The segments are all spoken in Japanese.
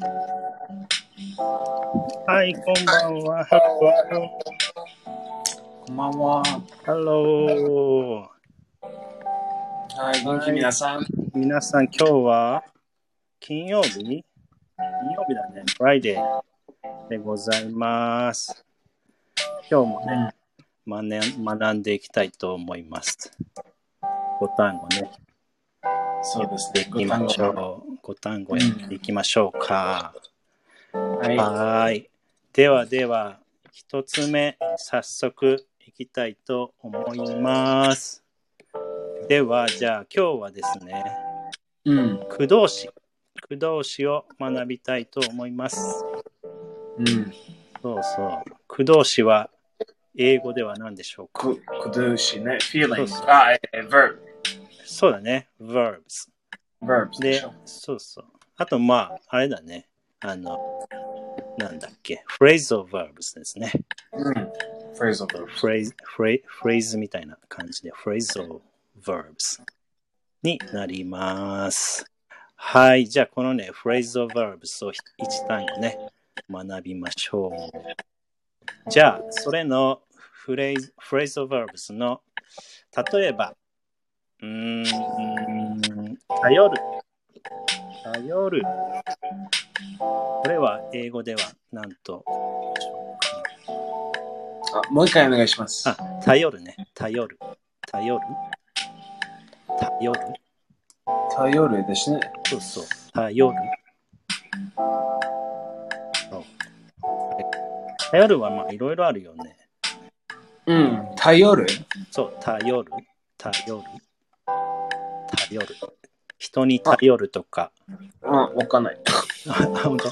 はい、こんばんは。こんばんは。ー。ハロはい、元気皆さん。ー。皆さん、今日は金曜日？金曜日だね。Friday でございます。今日もね、学ん学んでいきたいと思います。5単語ね、そうですね。いきましょう。5単語やっていきましょうか。はい。はーい。ではでは、一つ目、早速いきたいと思います。では、じゃあ今日はですね、うん。駆動詞。駆動詞を学びたいと思います。うん。そうそう。駆動詞は英語では何でしょうか？く、くどしね。feeling そうそう。あ、えー、verb。そうだね。verbs。Verbs でそうそう。あと、まあ、あれだね。あの、なんだっけ。phrasal verbs ですね。うん。phrasal verbs。フレーズ、フレフレーズみたいな感じで、フレーズ verbs になります。はい。じゃあ、このね、フレーズ verbs を一単語ね、学びましょう。じゃあ、それのフレーズ、フレーズ verbs の、例えば、うーん、頼る。頼る。これは英語では何とあ、もう一回お願いします。あ、頼るね。頼る。頼る？頼る？頼るですね。そうそう。頼る？頼るはまあいろいろあるよね。うん。頼る？そう、頼る？頼る？頼る。人に頼るとか。あ、わかんない。あ、本当？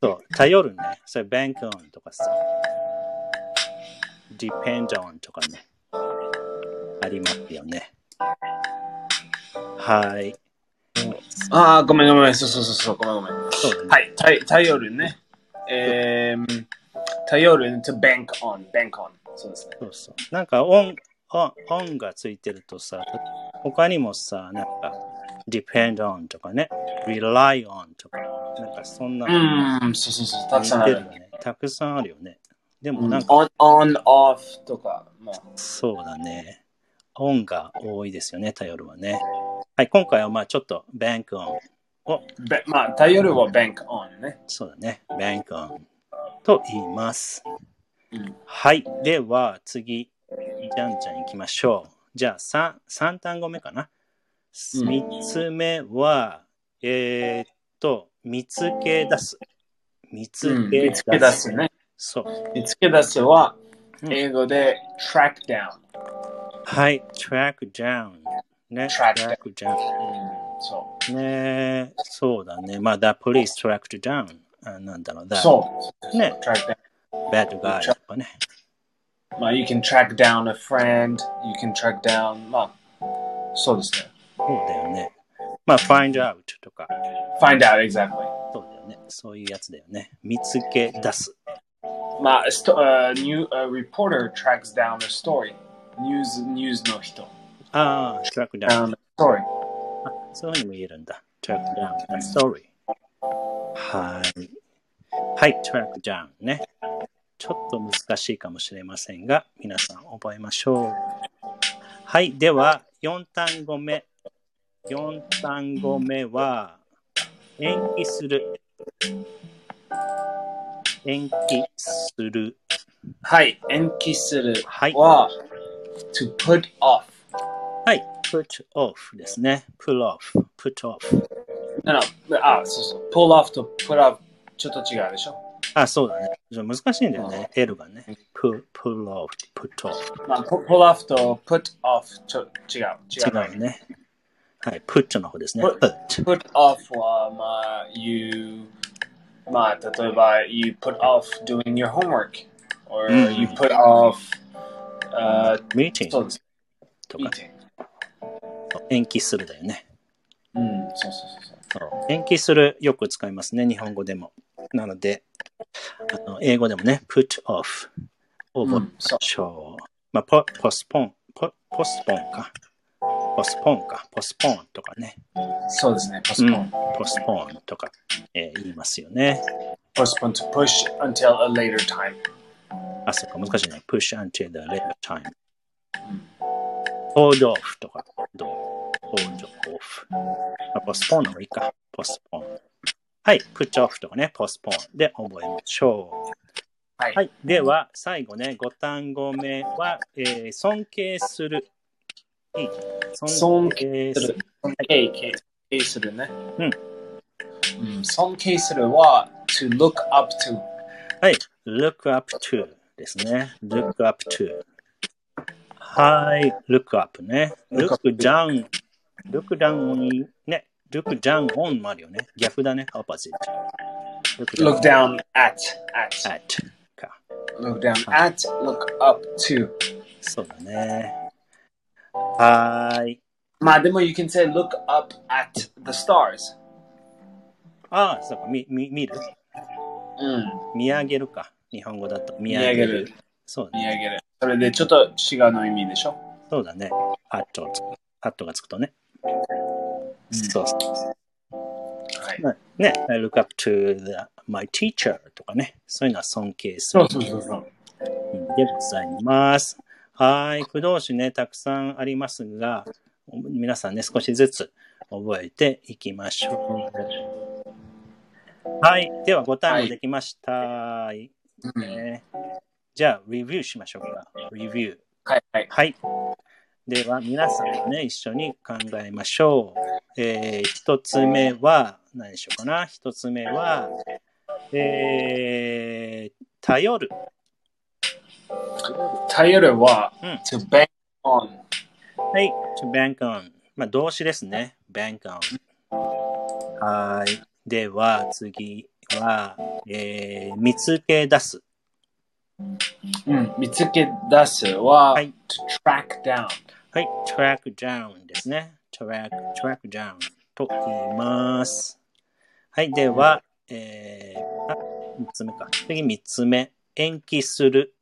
そう、頼るね。それ、bank on とかさ。depend on とかね。ありますよね。はい。あー、ごめんごめん。そうそうそうそう。ごめんごめん。そうだね。はい。た頼るね。えー、頼る to bank on。bank on。そうですね。そうそう。なんか音、音音がついてるとさ、他にもさ、なんか depend on とかね、rely on とか、なんかそんなうん。そうそうそう。たくさんある似てる。ね。たくさんあるよね。でもなんか、on, on, off とか。まあ、そうだね。音が多いですよね、頼るはね。はい、今回はまあちょっと bank on を、べまあ、頼るは bank on ね。そうだね、bank on と言います。うん。はい。では、次、じゃんじゃん行きましょう。じゃあ、3, 三単語目かな。うん3つ目は、えーっと、見つけ出す。見つけ出す。見つけ出すね。そう。見つけ出すはうん英語で track down。はい。track down。ね。track down。そねそうだね。まあ、the police tracked down。あなんだろう、う。that そう。ね track down。bad guy とかね。まあ、you can track down a friend, you can track down, まあ、そうですね。そうだよね。まあ、find out とか。find out exactly. そうだよね。そういうやつだよね。見つけ出す。まあ、スト uh, new, a reporter tracks down a story. ニュース、ニュースの人。ああ、track down。down a story. あそういうふうにも言えるんだ。track down a story。はい。はい、track down ね。ちょっと難しいかもしれませんが、皆さん覚えましょう。はい、では、4単語目。4単語目は、延期する。延期する。はい、延期するはい。は、to put off. はい、put off ですね。pull off, put off。No, あ、そうそう。pull off と put off ちょっと違うでしょ。あ、そうだね。ちょっと難しいんだよね。L がね。pull, pull off, put off。まあ、pu- pull off と put off ちょ。違う。違うね。はい、put の方ですね。Put- put。off は、まあ、you、まあ、例えば、you put off doing your homework, or うん you put off、uh, そ meeting うです。とか meeting。延期するだよね。うん、そうそうそうそう。延期するよく使いますね、日本語でも。なので、あの英語でもね、put off を覚えまうん。まあ、ポポスポン、ポポスポンか。ポスポンか。ポスポンとかね。そうですね。う postpone. ん。ポスポンとか、えー言いますよね。postpone to push until a later time. あ、そっか、難しいね。push until the later time. hold off とか、どう ?hold off。まあ、ポスポンの方がいいか。ポスポン。はい。put off とかね、ポスポンで覚えましょう。はい。はい。では、最後ね、5単語目は、えー尊敬する。いい尊敬する。尊敬敬敬するね。うんうん。尊敬するは to look up to。はい。look up to ですね。look up to。はい。look up ね。look down。look down on ね。look down on もあるよね。逆だね。opposite。look look down at at at か。look down at look up to。そうだね。はーい。まあでも you can say look up at the stars。ああ、そうか。み、み、見る？うん。見上げるか。日本語だと。見見上げる。そうだね。見上げる。それでちょっと違うの意味でしょ？そうだね。ハットつく、ハットがつくとね。うんそうそう。はい。まあね、I look up to the, my teacher とかね。そういうのは尊敬するそうそうそうそう。意味でございます。はい。駆動詞ね、たくさんありますが、皆さんね、少しずつ覚えていきましょう。はい。では、5単語できました。うんねじゃあ、レビューしましょうか。レビュー。はいはい。はい。では、皆さんもね、一緒に考えましょう。えー、一つ目は、何でしょうかな。一つ目は、えー、頼る。頼るはうん to bank on。はい。to bank on。まあ、動詞ですね。bank on。はい。では、次は、えー、見つけ出す。うん。見つけ出すは、はい to track down。はい。track down ですね。track, track down と言います。はい。では、えー、あ、三つ目か。次三つ目。延期する。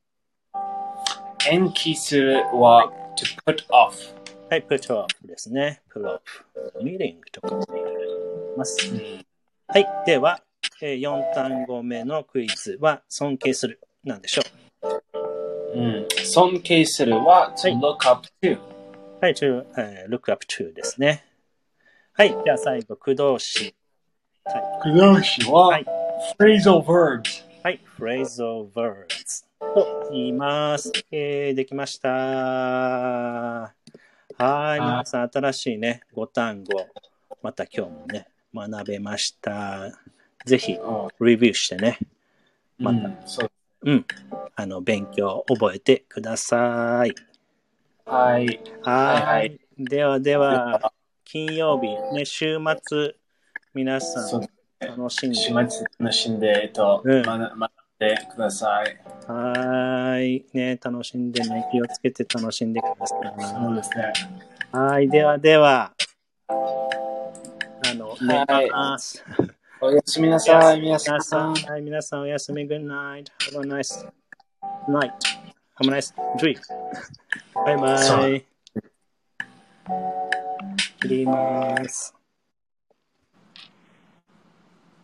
延期するは to put off。はい。put off ですね。put off。meeting とかも言います。はい。では、えー、4単語目のクイズは尊敬する。なんでしょうん。尊敬するは to look up to。う。はい。to、えー look up to ですね。はい。じゃあ最後、駆動詞。はい。駆動詞は、はい phrasal verbs。はい。phrasal verbs と言います。えー、できました。はい。皆さん、新しいね、5単語、また今日もね、学べました。ぜひ、レビューしてね、またうん、あの、勉強覚えてください。はい。はい。はいはいではでは、金曜日、ね、週末、皆さん楽しんで。週末楽しんで、えっと、うん学学んでください。はい。ね、楽しんでね、気をつけて楽しんでくださそうですね。い。はい。ではでは、あの、寝はいます。おやすみなさい、皆さん、ん。はい、皆さんおやすみ。Good night. Have a nice night. Have a nice dream. バイバイ。切ります。